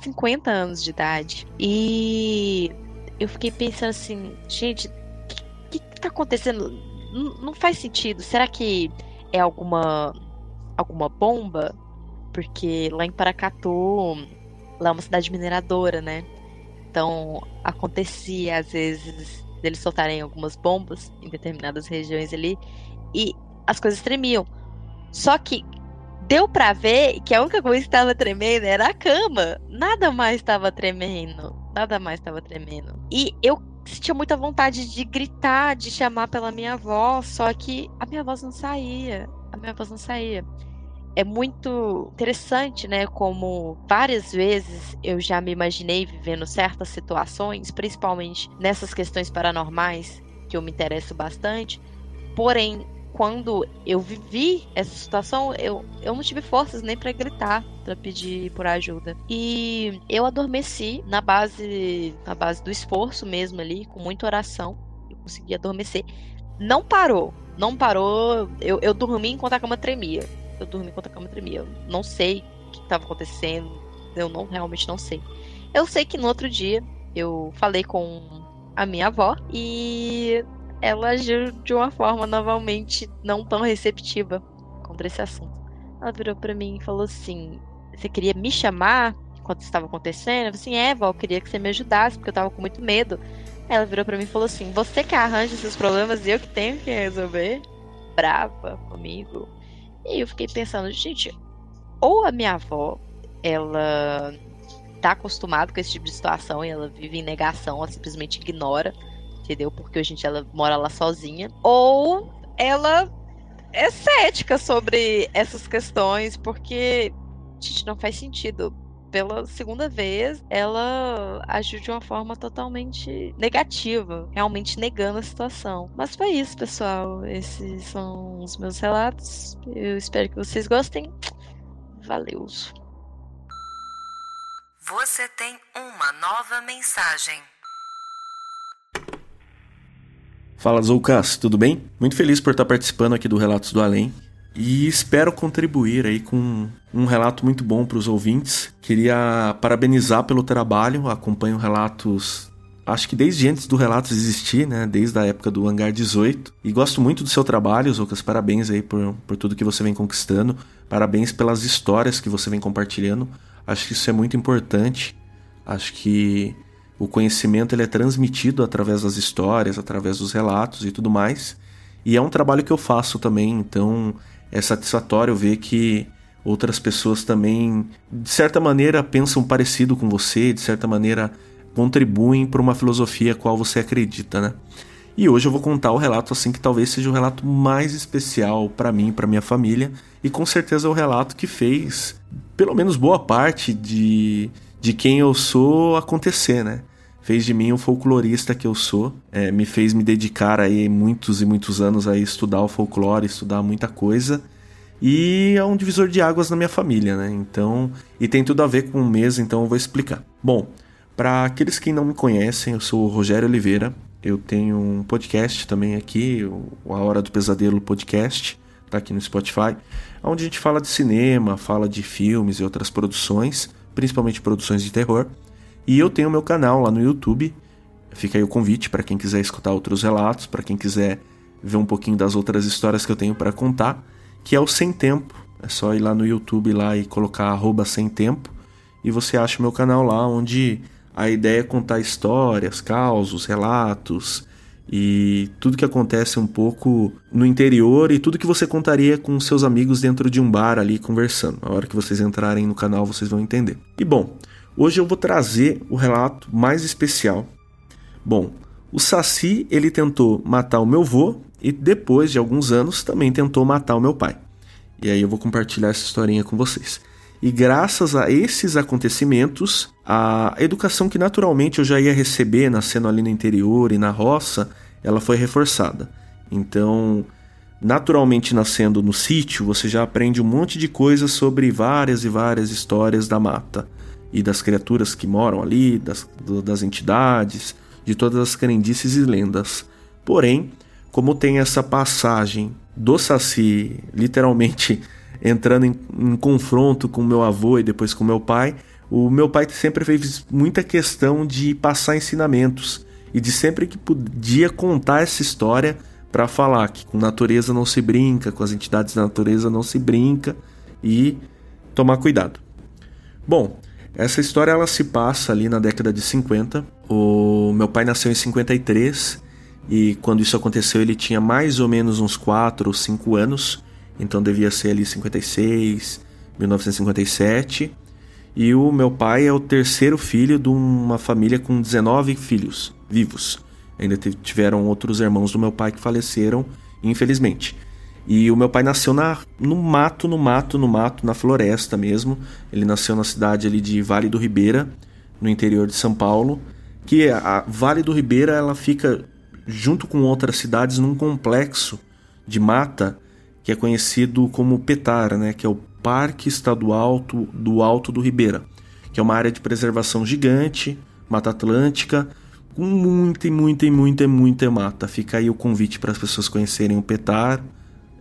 Speaker 4: 50 anos de idade. E eu fiquei pensando assim, gente, o que, que, tá acontecendo? Não, não faz sentido. Será que é alguma alguma bomba? Porque lá em Paracatu, lá é uma cidade mineradora, né? Então acontecia às vezes eles soltarem algumas bombas em determinadas regiões ali e as coisas tremiam. Só que deu para ver que a única coisa que estava tremendo era a cama. Nada mais estava tremendo. Nada mais estava tremendo. E eu sentia muita vontade de gritar, de chamar pela minha avó, só que a minha voz não saía. A minha voz não saía. É muito interessante, né? Como várias vezes eu já me imaginei vivendo certas situações, principalmente nessas questões paranormais, que eu me interesso bastante. Porém, quando eu vivi essa situação, eu, eu não tive forças nem para gritar, para pedir por ajuda. E eu adormeci na base, na base do esforço mesmo ali, com muita oração. Eu consegui adormecer. Não parou, não parou. Eu, eu dormi enquanto a cama tremia. Eu dormi enquanto a cama tremia. Eu não sei o que estava acontecendo. Eu não realmente não sei. Eu sei que no outro dia eu falei com a minha avó e ela agiu de uma forma novamente não tão receptiva contra esse assunto. Ela virou para mim e falou assim: Você queria me chamar enquanto estava acontecendo? Eu falei assim: É, eu queria que você me ajudasse, porque eu tava com muito medo. Ela virou para mim e falou assim: Você que arranja esses problemas e eu que tenho que resolver? Brava comigo. E eu fiquei pensando: Gente, ou a minha avó, ela tá acostumada com esse tipo de situação e ela vive em negação, ela simplesmente ignora entendeu? Porque hoje em dia ela mora lá sozinha. Ou ela é cética sobre essas questões, porque, gente, não faz sentido. Pela segunda vez, ela agiu de uma forma totalmente negativa, realmente negando a situação. Mas foi isso, pessoal. Esses são os meus relatos. Eu espero que vocês gostem. Valeu!
Speaker 1: Você tem uma nova mensagem.
Speaker 6: Fala Zoucas, tudo bem? Muito feliz por estar participando aqui do Relatos do Além e espero contribuir aí com um relato muito bom para os ouvintes. Queria parabenizar pelo trabalho, acompanho relatos acho que desde antes do Relatos existir, né? Desde a época do Hangar 18. E gosto muito do seu trabalho, Zoucas. Parabéns aí por, por tudo que você vem conquistando. Parabéns pelas histórias que você vem compartilhando. Acho que isso é muito importante. Acho que o conhecimento ele é transmitido através das histórias, através dos relatos e tudo mais. E é um trabalho que eu faço também, então é satisfatório ver que outras pessoas também, de certa maneira, pensam parecido com você, de certa maneira, contribuem para uma filosofia a qual você acredita, né? E hoje eu vou contar o relato assim que talvez seja o relato mais especial para mim, para minha família, e com certeza é o relato que fez pelo menos boa parte de de quem eu sou acontecer, né? Fez de mim o folclorista que eu sou, é, me fez me dedicar aí muitos e muitos anos a estudar o folclore, estudar muita coisa. E é um divisor de águas na minha família, né? Então, e tem tudo a ver com o mês, então eu vou explicar. Bom, para aqueles que não me conhecem, eu sou o Rogério Oliveira. Eu tenho um podcast também aqui, o A Hora do Pesadelo Podcast, tá aqui no Spotify, onde a gente fala de cinema, fala de filmes e outras produções principalmente produções de terror. E eu tenho meu canal lá no YouTube. Fica aí o convite para quem quiser escutar outros relatos, para quem quiser ver um pouquinho das outras histórias que eu tenho para contar, que é o Sem Tempo. É só ir lá no YouTube lá e colocar Sem Tempo e você acha o meu canal lá onde a ideia é contar histórias, causos, relatos e tudo que acontece um pouco no interior e tudo que você contaria com seus amigos dentro de um bar ali conversando. A hora que vocês entrarem no canal vocês vão entender. E bom, hoje eu vou trazer o relato mais especial. Bom, o Saci ele tentou matar o meu avô e depois de alguns anos também tentou matar o meu pai. E aí eu vou compartilhar essa historinha com vocês. E graças a esses acontecimentos, a educação que naturalmente eu já ia receber nascendo ali no interior e na roça, ela foi reforçada. Então, naturalmente nascendo no sítio, você já aprende um monte de coisas sobre várias e várias histórias da mata e das criaturas que moram ali, das, das entidades, de todas as crendices e lendas. Porém, como tem essa passagem do Saci literalmente entrando em, em confronto com meu avô e depois com meu pai, o meu pai sempre fez muita questão de passar ensinamentos e de sempre que podia contar essa história para falar que com natureza não se brinca, com as entidades da natureza não se brinca e tomar cuidado. Bom, essa história ela se passa ali na década de 50. O meu pai nasceu em 53 e quando isso aconteceu ele tinha mais ou menos uns 4 ou 5 anos. Então devia ser ali 56, 1957. E o meu pai é o terceiro filho de uma família com 19 filhos vivos. Ainda tiveram outros irmãos do meu pai que faleceram, infelizmente. E o meu pai nasceu na, no mato, no mato, no mato, na floresta mesmo. Ele nasceu na cidade ali de Vale do Ribeira, no interior de São Paulo. Que a Vale do Ribeira ela fica junto com outras cidades num complexo de mata que é conhecido como PETAR, né, que é o Parque Estadual do Alto do Ribeira, que é uma área de preservação gigante, Mata Atlântica, com muita e muita e muita e muita mata. Fica aí o convite para as pessoas conhecerem o PETAR,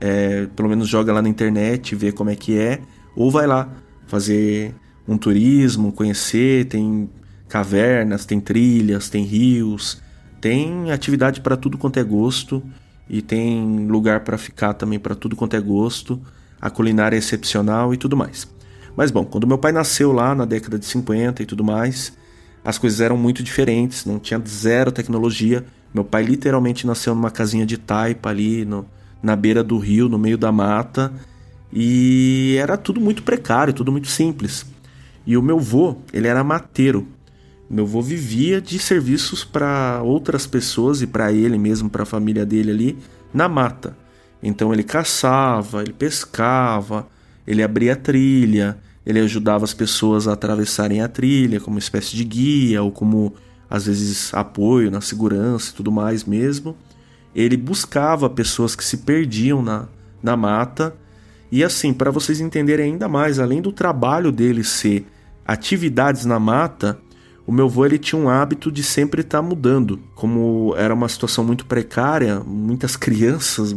Speaker 6: é, pelo menos joga lá na internet, vê como é que é, ou vai lá fazer um turismo, conhecer, tem cavernas, tem trilhas, tem rios, tem atividade para tudo quanto é gosto e tem lugar para ficar também para tudo quanto é gosto, a culinária é excepcional e tudo mais. Mas bom, quando meu pai nasceu lá na década de 50 e tudo mais, as coisas eram muito diferentes, não tinha zero tecnologia. Meu pai literalmente nasceu numa casinha de taipa ali no, na beira do rio, no meio da mata, e era tudo muito precário, tudo muito simples. E o meu vô, ele era mateiro. Meu avô vivia de serviços para outras pessoas e para ele mesmo, para a família dele ali, na mata. Então ele caçava, ele pescava, ele abria trilha, ele ajudava as pessoas a atravessarem a trilha como espécie de guia ou como às vezes apoio na segurança e tudo mais mesmo. Ele buscava pessoas que se perdiam na, na mata. E assim, para vocês entenderem ainda mais, além do trabalho dele ser atividades na mata, o meu avô ele tinha um hábito de sempre estar tá mudando. Como era uma situação muito precária, muitas crianças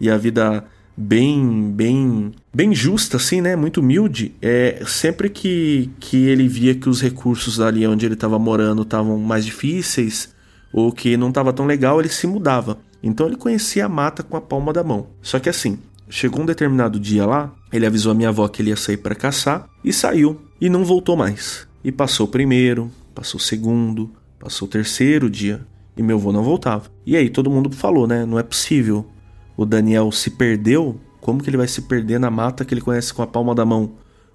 Speaker 6: e a vida bem bem bem justa assim, né, muito humilde, é sempre que que ele via que os recursos ali onde ele estava morando estavam mais difíceis ou que não estava tão legal, ele se mudava. Então ele conhecia a mata com a palma da mão. Só que assim, chegou um determinado dia lá, ele avisou a minha avó que ele ia sair para caçar e saiu e não voltou mais. E passou o primeiro, passou o segundo, passou o terceiro dia e meu avô não voltava. E aí todo mundo falou, né? Não é possível. O Daniel se perdeu. Como que ele vai se perder na mata que ele conhece com a palma da mão?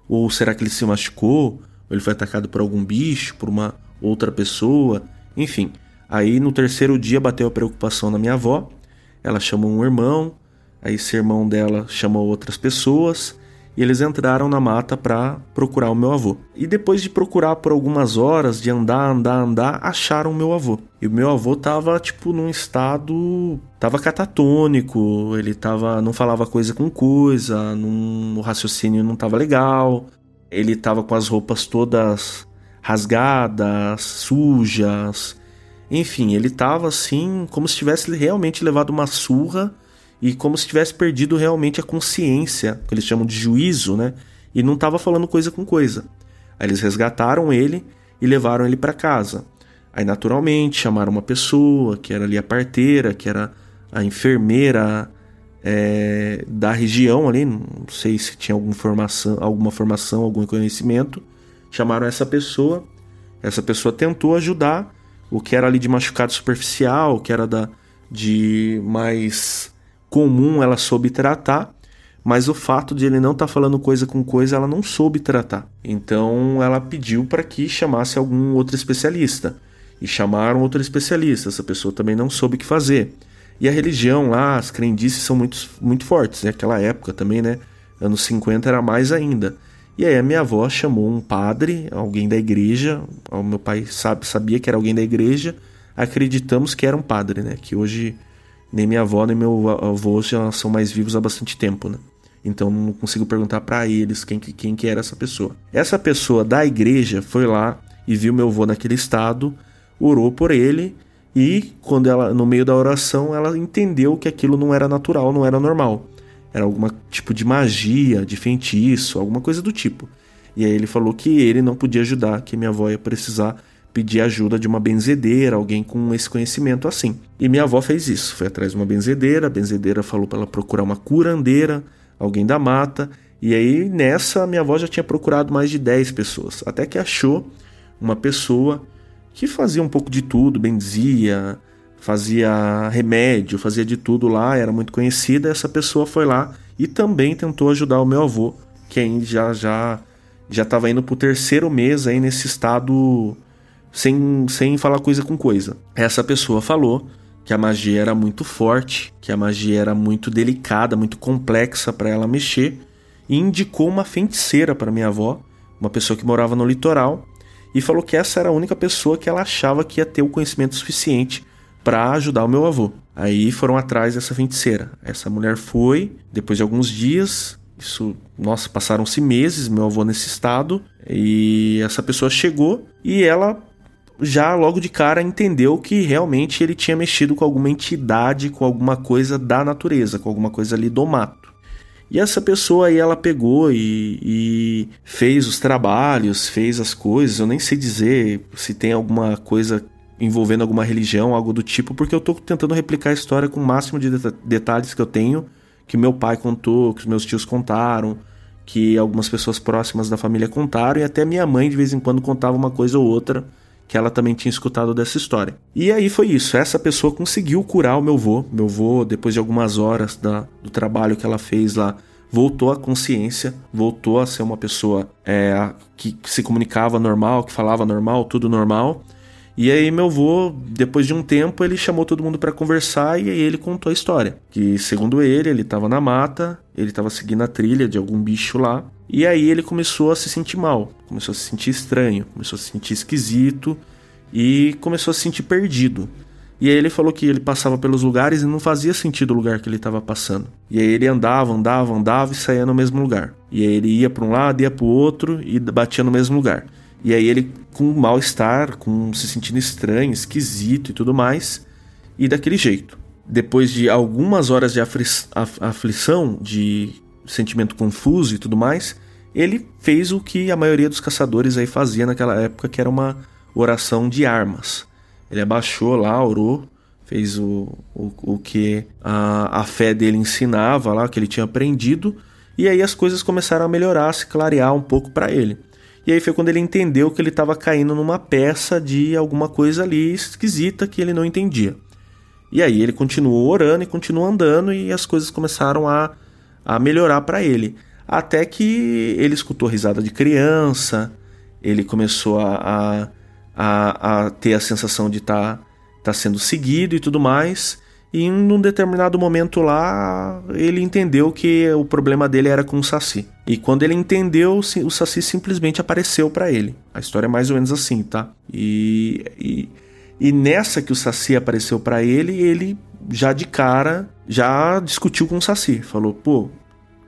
Speaker 6: Ou será que ele se machucou? Ou ele foi atacado por algum bicho, por uma outra pessoa? Enfim. Aí no terceiro dia bateu a preocupação na minha avó. Ela chamou um irmão. Aí esse irmão dela chamou outras pessoas e eles entraram na mata para procurar o meu avô. E depois de procurar por algumas horas, de andar, andar, andar, acharam o meu avô. E o meu avô tava tipo num estado tava catatônico, ele tava não falava coisa com coisa, num, o raciocínio não tava legal. Ele tava com as roupas todas rasgadas, sujas. Enfim, ele tava assim como se tivesse realmente levado uma surra e como se tivesse perdido realmente a consciência, que eles chamam de juízo, né? E não estava falando coisa com coisa. Aí eles resgataram ele e levaram ele para casa. Aí naturalmente chamaram uma pessoa que era ali a parteira, que era a enfermeira é, da região ali, não sei se tinha alguma formação, alguma formação, algum conhecimento. Chamaram essa pessoa. Essa pessoa tentou ajudar o que era ali de machucado superficial, o que era da, de mais comum ela soube tratar, mas o fato de ele não estar tá falando coisa com coisa, ela não soube tratar. Então ela pediu para que chamasse algum outro especialista. E chamaram outro especialista, essa pessoa também não soube o que fazer. E a religião lá, as crendices são muito, muito fortes, naquela né? época também, né? Anos 50 era mais ainda. E aí a minha avó chamou um padre, alguém da igreja, o meu pai sabe, sabia que era alguém da igreja, acreditamos que era um padre, né? Que hoje nem minha avó nem meu avô já são mais vivos há bastante tempo, né? Então não consigo perguntar para eles quem, quem que era essa pessoa. Essa pessoa da igreja foi lá e viu meu avô naquele estado, orou por ele e quando ela no meio da oração ela entendeu que aquilo não era natural, não era normal. Era algum tipo de magia, de feitiço, alguma coisa do tipo. E aí ele falou que ele não podia ajudar, que minha avó ia precisar pedir ajuda de uma benzedeira, alguém com esse conhecimento assim. E minha avó fez isso, foi atrás de uma benzedeira, a benzedeira falou para ela procurar uma curandeira, alguém da mata, e aí nessa minha avó já tinha procurado mais de 10 pessoas, até que achou uma pessoa que fazia um pouco de tudo, benzia, fazia remédio, fazia de tudo lá, era muito conhecida. Essa pessoa foi lá e também tentou ajudar o meu avô, que ainda já já já estava indo para o terceiro mês aí nesse estado sem, sem falar coisa com coisa. Essa pessoa falou que a magia era muito forte, que a magia era muito delicada, muito complexa para ela mexer, e indicou uma feiticeira para minha avó, uma pessoa que morava no litoral, e falou que essa era a única pessoa que ela achava que ia ter o conhecimento suficiente para ajudar o meu avô. Aí foram atrás dessa feiticeira. Essa mulher foi, depois de alguns dias, isso, nossa, passaram-se meses, meu avô nesse estado, e essa pessoa chegou e ela já logo de cara entendeu que realmente ele tinha mexido com alguma entidade, com alguma coisa da natureza, com alguma coisa ali do mato. E essa pessoa aí ela pegou e, e, fez os trabalhos, fez as coisas. Eu nem sei dizer se tem alguma coisa envolvendo alguma religião, algo do tipo, porque eu estou tentando replicar a história com o máximo de detalhes que eu tenho, que meu pai contou, que os meus tios contaram, que algumas pessoas próximas da família contaram, e até minha mãe de vez em quando contava uma coisa ou outra que ela também tinha escutado dessa história. E aí foi isso, essa pessoa conseguiu curar o meu avô. Meu avô, depois de algumas horas da, do trabalho que ela fez lá, voltou à consciência, voltou a ser uma pessoa é, que se comunicava normal, que falava normal, tudo normal. E aí meu avô, depois de um tempo, ele chamou todo mundo para conversar e aí ele contou a história. Que segundo ele, ele estava na mata, ele estava seguindo a trilha de algum bicho lá. E aí ele começou a se sentir mal, começou a se sentir estranho, começou a se sentir esquisito e começou a se sentir perdido. E aí ele falou que ele passava pelos lugares e não fazia sentido o lugar que ele estava passando. E aí ele andava, andava, andava e saía no mesmo lugar. E aí ele ia para um lado, ia para o outro e batia no mesmo lugar. E aí ele com mal-estar, com se sentindo estranho, esquisito e tudo mais, e daquele jeito. Depois de algumas horas de afli aflição, de sentimento confuso e tudo mais, ele fez o que a maioria dos caçadores aí fazia naquela época, que era uma oração de armas. Ele abaixou lá, orou, fez o, o, o que a, a fé dele ensinava lá, que ele tinha aprendido, e aí as coisas começaram a melhorar, a se clarear um pouco para ele. E aí foi quando ele entendeu que ele estava caindo numa peça de alguma coisa ali esquisita que ele não entendia. E aí ele continuou orando e continuou andando e as coisas começaram a, a melhorar para ele. Até que ele escutou risada de criança, ele começou a, a, a ter a sensação de estar tá, tá sendo seguido e tudo mais. E em um determinado momento lá, ele entendeu que o problema dele era com o Saci. E quando ele entendeu, o Saci simplesmente apareceu para ele. A história é mais ou menos assim, tá? E, e, e nessa que o Saci apareceu para ele, ele já de cara já discutiu com o Saci. Falou, pô,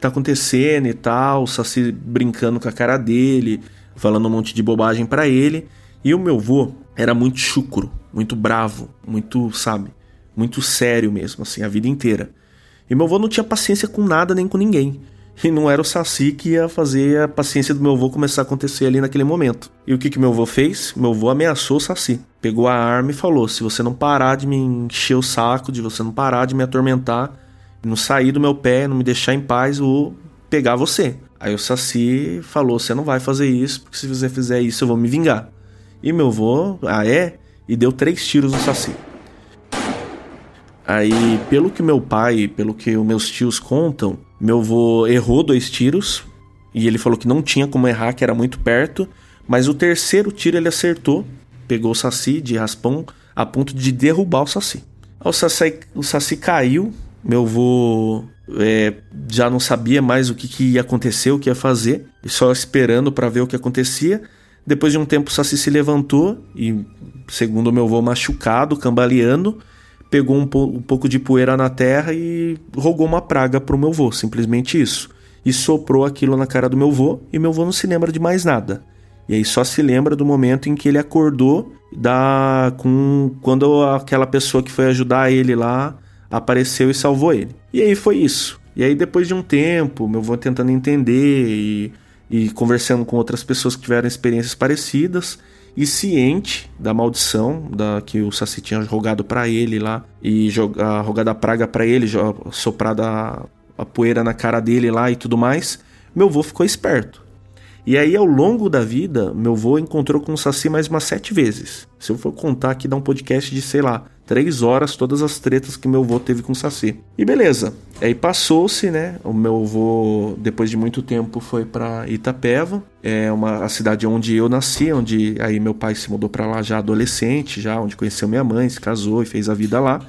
Speaker 6: tá acontecendo e tal. O Saci brincando com a cara dele, falando um monte de bobagem para ele. E o meu vô era muito chucro, muito bravo, muito, sabe? muito sério mesmo, assim, a vida inteira. E meu avô não tinha paciência com nada nem com ninguém. E não era o Saci que ia fazer a paciência do meu avô começar a acontecer ali naquele momento. E o que, que meu avô fez? Meu avô ameaçou o Saci. Pegou a arma e falou: se você não parar de me encher o saco, de você não parar de me atormentar, não sair do meu pé, não me deixar em paz, eu vou pegar você. Aí o Saci falou: você não vai fazer isso, porque se você fizer isso eu vou me vingar. E meu avô, ah é? E deu três tiros no Saci. Aí, pelo que meu pai, pelo que meus tios contam, meu avô errou dois tiros e ele falou que não tinha como errar, que era muito perto. Mas o terceiro tiro ele acertou, pegou o Saci de raspão a ponto de derrubar o Saci. O Saci, o saci caiu, meu avô é, já não sabia mais o que, que, ia acontecer, o que ia fazer, só esperando para ver o que acontecia. Depois de um tempo, o Saci se levantou e, segundo meu avô, machucado, cambaleando, pegou um, um pouco de poeira na terra e rogou uma praga pro meu avô, simplesmente isso. E soprou aquilo na cara do meu avô e meu avô não se lembra de mais nada. E aí só se lembra do momento em que ele acordou da com quando aquela pessoa que foi ajudar ele lá apareceu e salvou ele. E aí foi isso. E aí depois de um tempo, meu avô tentando entender e, e conversando com outras pessoas que tiveram experiências parecidas e ciente da maldição da que o Saci tinha rogado para ele lá e jogar rogado a praga para ele, soprado a, a poeira na cara dele lá e tudo mais, meu avô ficou esperto. E aí, ao longo da vida, meu avô encontrou com o Saci mais umas sete vezes. Se eu for contar aqui, dá um podcast de, sei lá, três horas, todas as tretas que meu avô teve com o Saci. E beleza. Aí passou-se, né? O meu avô, depois de muito tempo, foi para Itapeva, é uma a cidade onde eu nasci, onde aí meu pai se mudou para lá já adolescente, já onde conheceu minha mãe, se casou e fez a vida lá.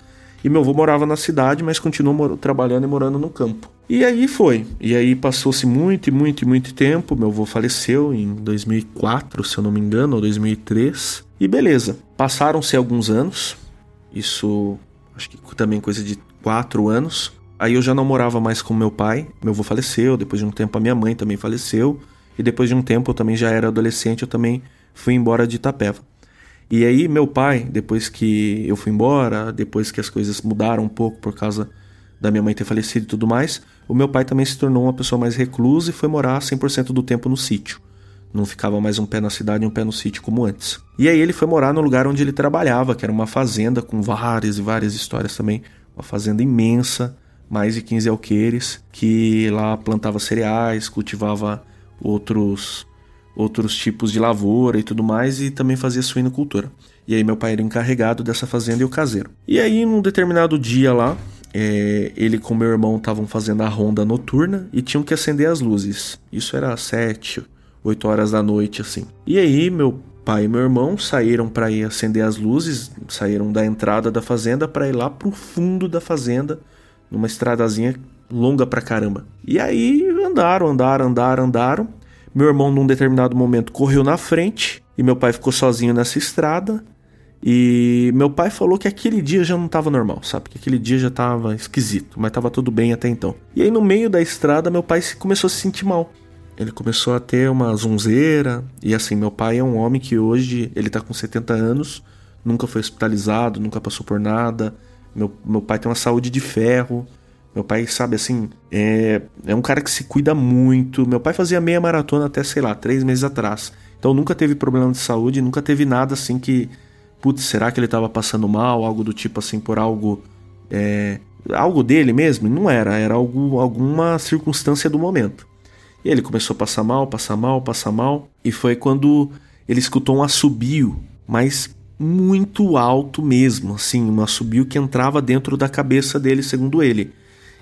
Speaker 6: E meu avô morava na cidade, mas continuou trabalhando e morando no campo. E aí foi. E aí passou-se muito e muito e muito tempo. Meu avô faleceu em 2004, se eu não me engano, ou 2003. E beleza. Passaram-se alguns anos. Isso, acho que também coisa de quatro anos. Aí eu já não morava mais com meu pai. Meu avô faleceu. Depois de um tempo, a minha mãe também faleceu. E depois de um tempo, eu também já era adolescente. Eu também fui embora de Itapeva. E aí, meu pai, depois que eu fui embora, depois que as coisas mudaram um pouco por causa da minha mãe ter falecido e tudo mais, o meu pai também se tornou uma pessoa mais reclusa e foi morar 100% do tempo no sítio. Não ficava mais um pé na cidade e um pé no sítio como antes. E aí ele foi morar no lugar onde ele trabalhava, que era uma fazenda com várias e várias histórias também. Uma fazenda imensa, mais de 15 alqueires, que lá plantava cereais, cultivava outros outros tipos de lavoura e tudo mais, e também fazia suinocultura. E aí meu pai era encarregado dessa fazenda e o caseiro. E aí, num determinado dia lá, é, ele com meu irmão estavam fazendo a ronda noturna e tinham que acender as luzes. Isso era sete, oito horas da noite, assim. E aí, meu pai e meu irmão saíram para ir acender as luzes, saíram da entrada da fazenda para ir lá pro fundo da fazenda, numa estradazinha longa pra caramba. E aí andaram, andaram, andaram, andaram. Meu irmão, num determinado momento, correu na frente e meu pai ficou sozinho nessa estrada. E meu pai falou que aquele dia já não estava normal, sabe? Que aquele dia já estava esquisito, mas estava tudo bem até então. E aí no meio da estrada meu pai começou a se sentir mal. Ele começou a ter uma zunzeira, e assim, meu pai é um homem que hoje, ele tá com 70 anos, nunca foi hospitalizado, nunca passou por nada. Meu, meu pai tem uma saúde de ferro, meu pai, sabe, assim, é, é um cara que se cuida muito. Meu pai fazia meia maratona até, sei lá, três meses atrás. Então nunca teve problema de saúde, nunca teve nada assim que. Putz, será que ele estava passando mal? Algo do tipo assim, por algo. É, algo dele mesmo? Não era, era algo, alguma circunstância do momento. E ele começou a passar mal, passar mal, passar mal. E foi quando ele escutou um assobio, mas muito alto mesmo, assim, um assobio que entrava dentro da cabeça dele, segundo ele.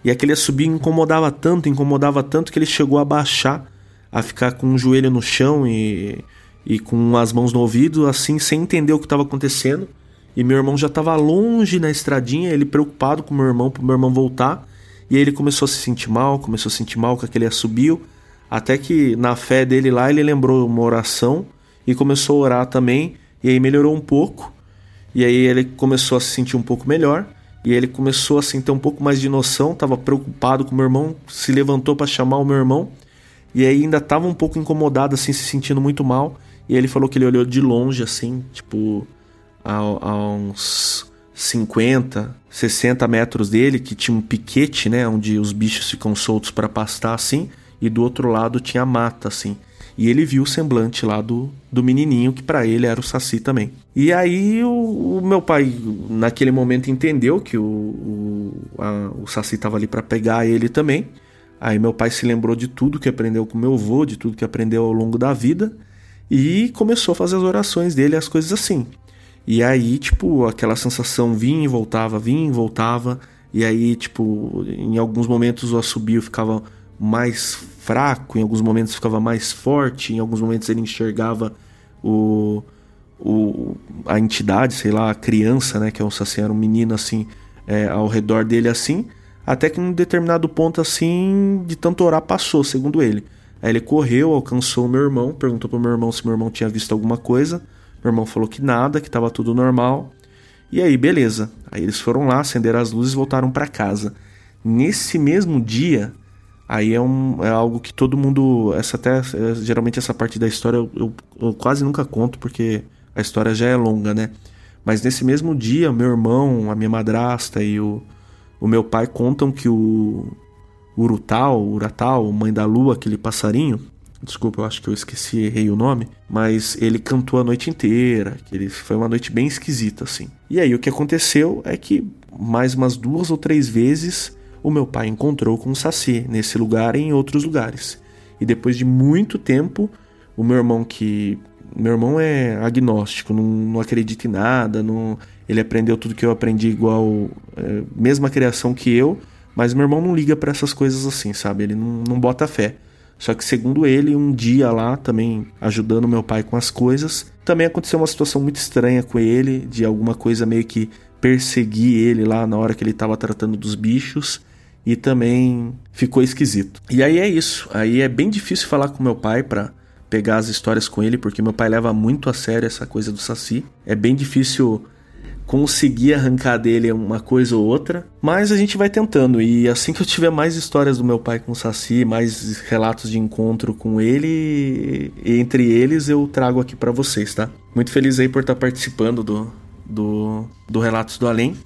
Speaker 6: E aquele assobio incomodava tanto, incomodava tanto que ele chegou a baixar, a ficar com o joelho no chão e, e com as mãos no ouvido, assim, sem entender o que estava acontecendo. E meu irmão já estava longe na estradinha, ele preocupado com meu irmão, para meu irmão voltar. E aí ele começou a se sentir mal, começou a se sentir mal com aquele assobio. Até que na fé dele lá, ele lembrou uma oração e começou a orar também. E aí melhorou um pouco. E aí ele começou a se sentir um pouco melhor. E ele começou a ter um pouco mais de noção, estava preocupado com meu irmão, se levantou para chamar o meu irmão. E aí ainda estava um pouco incomodado, assim, se sentindo muito mal. E ele falou que ele olhou de longe, assim, tipo, a, a uns 50, 60 metros dele, que tinha um piquete, né? Onde os bichos ficam soltos para pastar, assim. E do outro lado tinha mata, assim. E ele viu o semblante lá do, do menininho, que para ele era o Saci também. E aí o, o, meu pai, naquele momento, entendeu que o, o, a, o Saci estava ali para pegar ele também. Aí meu pai se lembrou de tudo que aprendeu com meu avô, de tudo que aprendeu ao longo da vida. E começou a fazer as orações dele, as coisas assim. E aí, tipo, aquela sensação vinha e voltava, vinha e voltava. E aí, tipo, em alguns momentos o assobio ficava mais fraco, em alguns momentos ficava mais forte, em alguns momentos ele enxergava o, o a entidade, sei lá, a criança, né, que é um saci, era um menino assim, é, ao redor dele assim, até que em um determinado ponto assim, de tanto orar, passou, segundo ele. Aí ele correu, alcançou o meu irmão, perguntou pro meu irmão se meu irmão tinha visto alguma coisa. Meu irmão falou que nada, que estava tudo normal. E aí, beleza. Aí eles foram lá, acenderam as luzes e voltaram para casa. Nesse mesmo dia, aí é, um, é algo que todo mundo. Essa até. É, geralmente essa parte da história eu, eu, eu, quase nunca conto, porque a história já é longa, né? Mas nesse mesmo dia, meu irmão, a minha madrasta e o, o meu pai contam que o Urutal, Uratal, mãe da lua, aquele passarinho, Desculpa, eu acho que eu esqueci, errei o nome. Mas ele cantou a noite inteira. Ele, foi uma noite bem esquisita, assim. E aí o que aconteceu é que mais umas duas ou três vezes o meu pai encontrou com o Saci nesse lugar e em outros lugares. E depois de muito tempo, o meu irmão que. Meu irmão é agnóstico, não, não acredita em nada, não, ele aprendeu tudo que eu aprendi igual. É, mesma criação que eu, mas meu irmão não liga para essas coisas assim, sabe? Ele não, não bota fé. Só que, segundo ele, um dia lá, também ajudando meu pai com as coisas, também aconteceu uma situação muito estranha com ele, de alguma coisa meio que perseguir ele lá na hora que ele estava tratando dos bichos. E também ficou esquisito. E aí é isso. Aí é bem difícil falar com meu pai para pegar as histórias com ele, porque meu pai leva muito a sério essa coisa do Saci. É bem difícil conseguir arrancar dele uma coisa ou outra, mas a gente vai tentando. E assim que eu tiver mais histórias do meu pai com o Saci, mais relatos de encontro com ele, entre eles eu trago aqui para vocês, tá? Muito feliz aí por estar participando do, do, do Relatos do Além.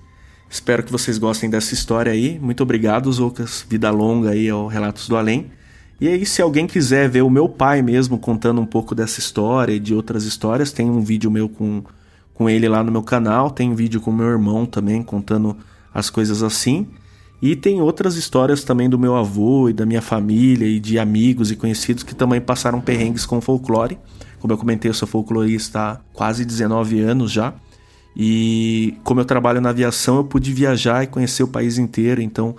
Speaker 6: Espero que vocês gostem dessa história aí. Muito obrigado, Zoucas. Vida longa aí ao Relatos do Além. E aí, se alguém quiser ver o meu pai mesmo contando um pouco dessa história e de outras histórias, tem um vídeo meu com com ele lá no meu canal, tem vídeo com meu irmão também contando as coisas assim. E tem outras histórias também do meu avô e da minha família e de amigos e conhecidos que também passaram perrengues com folclore. Como eu comentei, eu sou folclorista há quase 19 anos já. E como eu trabalho na aviação, eu pude viajar e conhecer o país inteiro, então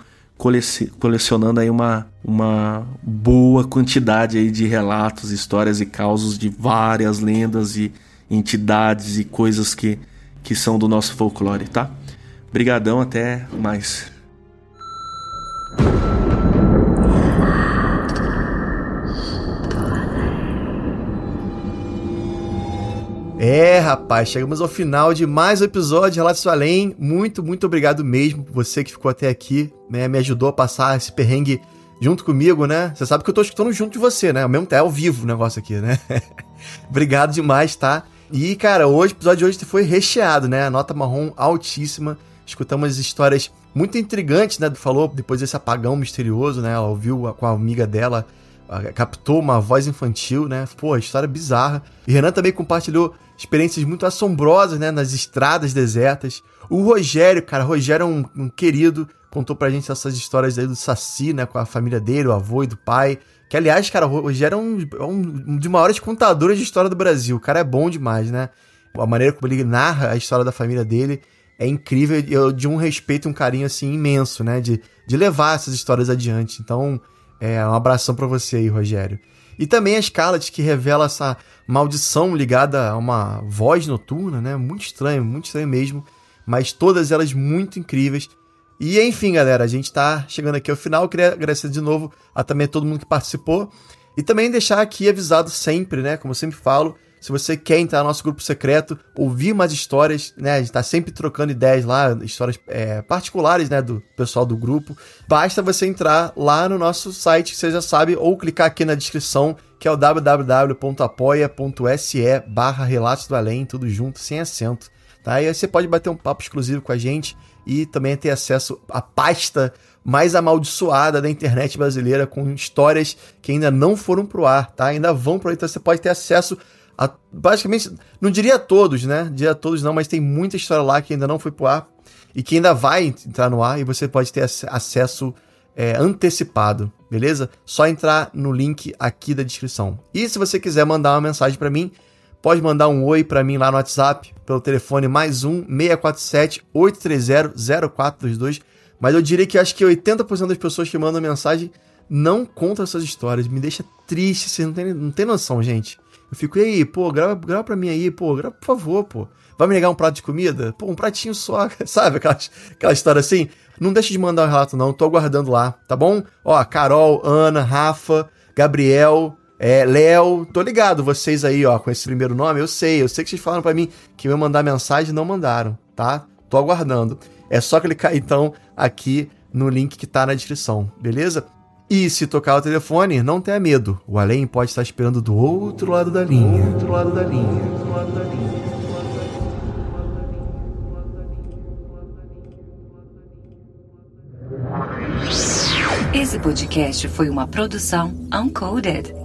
Speaker 6: colecionando aí uma, uma boa quantidade aí de relatos, histórias e causos de várias lendas e entidades e coisas que, que são do nosso folclore, tá? Brigadão, até mais.
Speaker 7: É, rapaz, chegamos ao final de mais um episódio de Relatos do Além. Muito, muito obrigado mesmo você que ficou até aqui, né? Me ajudou a passar esse perrengue junto comigo, né? Você sabe que eu tô escutando junto de você, né? Ao mesmo tempo, é ao vivo o negócio aqui, né? obrigado demais, tá? E, cara, hoje, o episódio de hoje foi recheado, né? A nota marrom altíssima. Escutamos histórias muito intrigantes, né? Falou depois desse apagão misterioso, né? Ela ouviu com a amiga dela, captou uma voz infantil, né? Pô, história bizarra. E Renan também compartilhou experiências muito assombrosas, né? Nas estradas desertas. O Rogério, cara, Rogério é um, um querido, contou pra gente essas histórias aí do Saci, né? Com a família dele, o avô e do pai. Que, aliás, cara, o Rogério é um, é um, dos maiores contadores de história do Brasil. O cara é bom demais, né? A maneira como ele narra a história da família dele é incrível e de um respeito e um carinho, assim, imenso, né? De, de levar essas histórias adiante. Então, é um abração para você aí, Rogério. E também a Scarlett, que revela essa maldição ligada a uma voz noturna, né? Muito estranho, muito estranho mesmo. Mas todas elas muito incríveis. E enfim, galera, a gente tá chegando aqui ao final. Queria agradecer de novo a também a todo mundo que participou. E também deixar aqui avisado sempre, né? Como eu sempre falo, se você quer entrar no nosso grupo secreto, ouvir mais histórias, né? A gente tá sempre trocando ideias lá, histórias é, particulares, né? Do pessoal do grupo. Basta você entrar lá no nosso site, que você já sabe, ou clicar aqui na descrição, que é o www.apoia.se barra Relatos do Além, tudo junto, sem acento. Tá? E aí você pode bater um papo exclusivo com a gente e também ter acesso à pasta mais amaldiçoada da internet brasileira com histórias que ainda não foram pro ar, tá? Ainda vão pro ar, então você pode ter acesso a basicamente, não diria todos, né? Diria todos não, mas tem muita história lá que ainda não foi pro ar e que ainda vai entrar no ar e você pode ter acesso é, antecipado, beleza? Só entrar no link aqui da descrição. E se você quiser mandar uma mensagem para mim, pode mandar um oi para mim lá no WhatsApp, pelo telefone mais um 647 830 0422. Mas eu diria que acho que 80% das pessoas que mandam mensagem não contam essas histórias. Me deixa triste, vocês não tem, não tem noção, gente. Eu fico, e aí, pô, grava, grava pra mim aí, pô, grava por favor, pô. Vai me negar um prato de comida? Pô, um pratinho só, sabe? Aquela, aquela história assim. Não deixe de mandar o um relato, não. Tô aguardando lá, tá bom? Ó, Carol, Ana, Rafa, Gabriel, é, Léo, tô ligado, vocês aí, ó, com esse primeiro nome, eu sei, eu sei que vocês falaram para mim que iam mandar mensagem não mandaram, tá? Tô aguardando. É só clicar então aqui no link que tá na descrição, beleza? E se tocar o telefone, não tenha medo. O além pode estar esperando do outro lado da linha. Outro lado da linha. Outro lado da linha.
Speaker 1: Esse podcast foi uma produção Uncoded.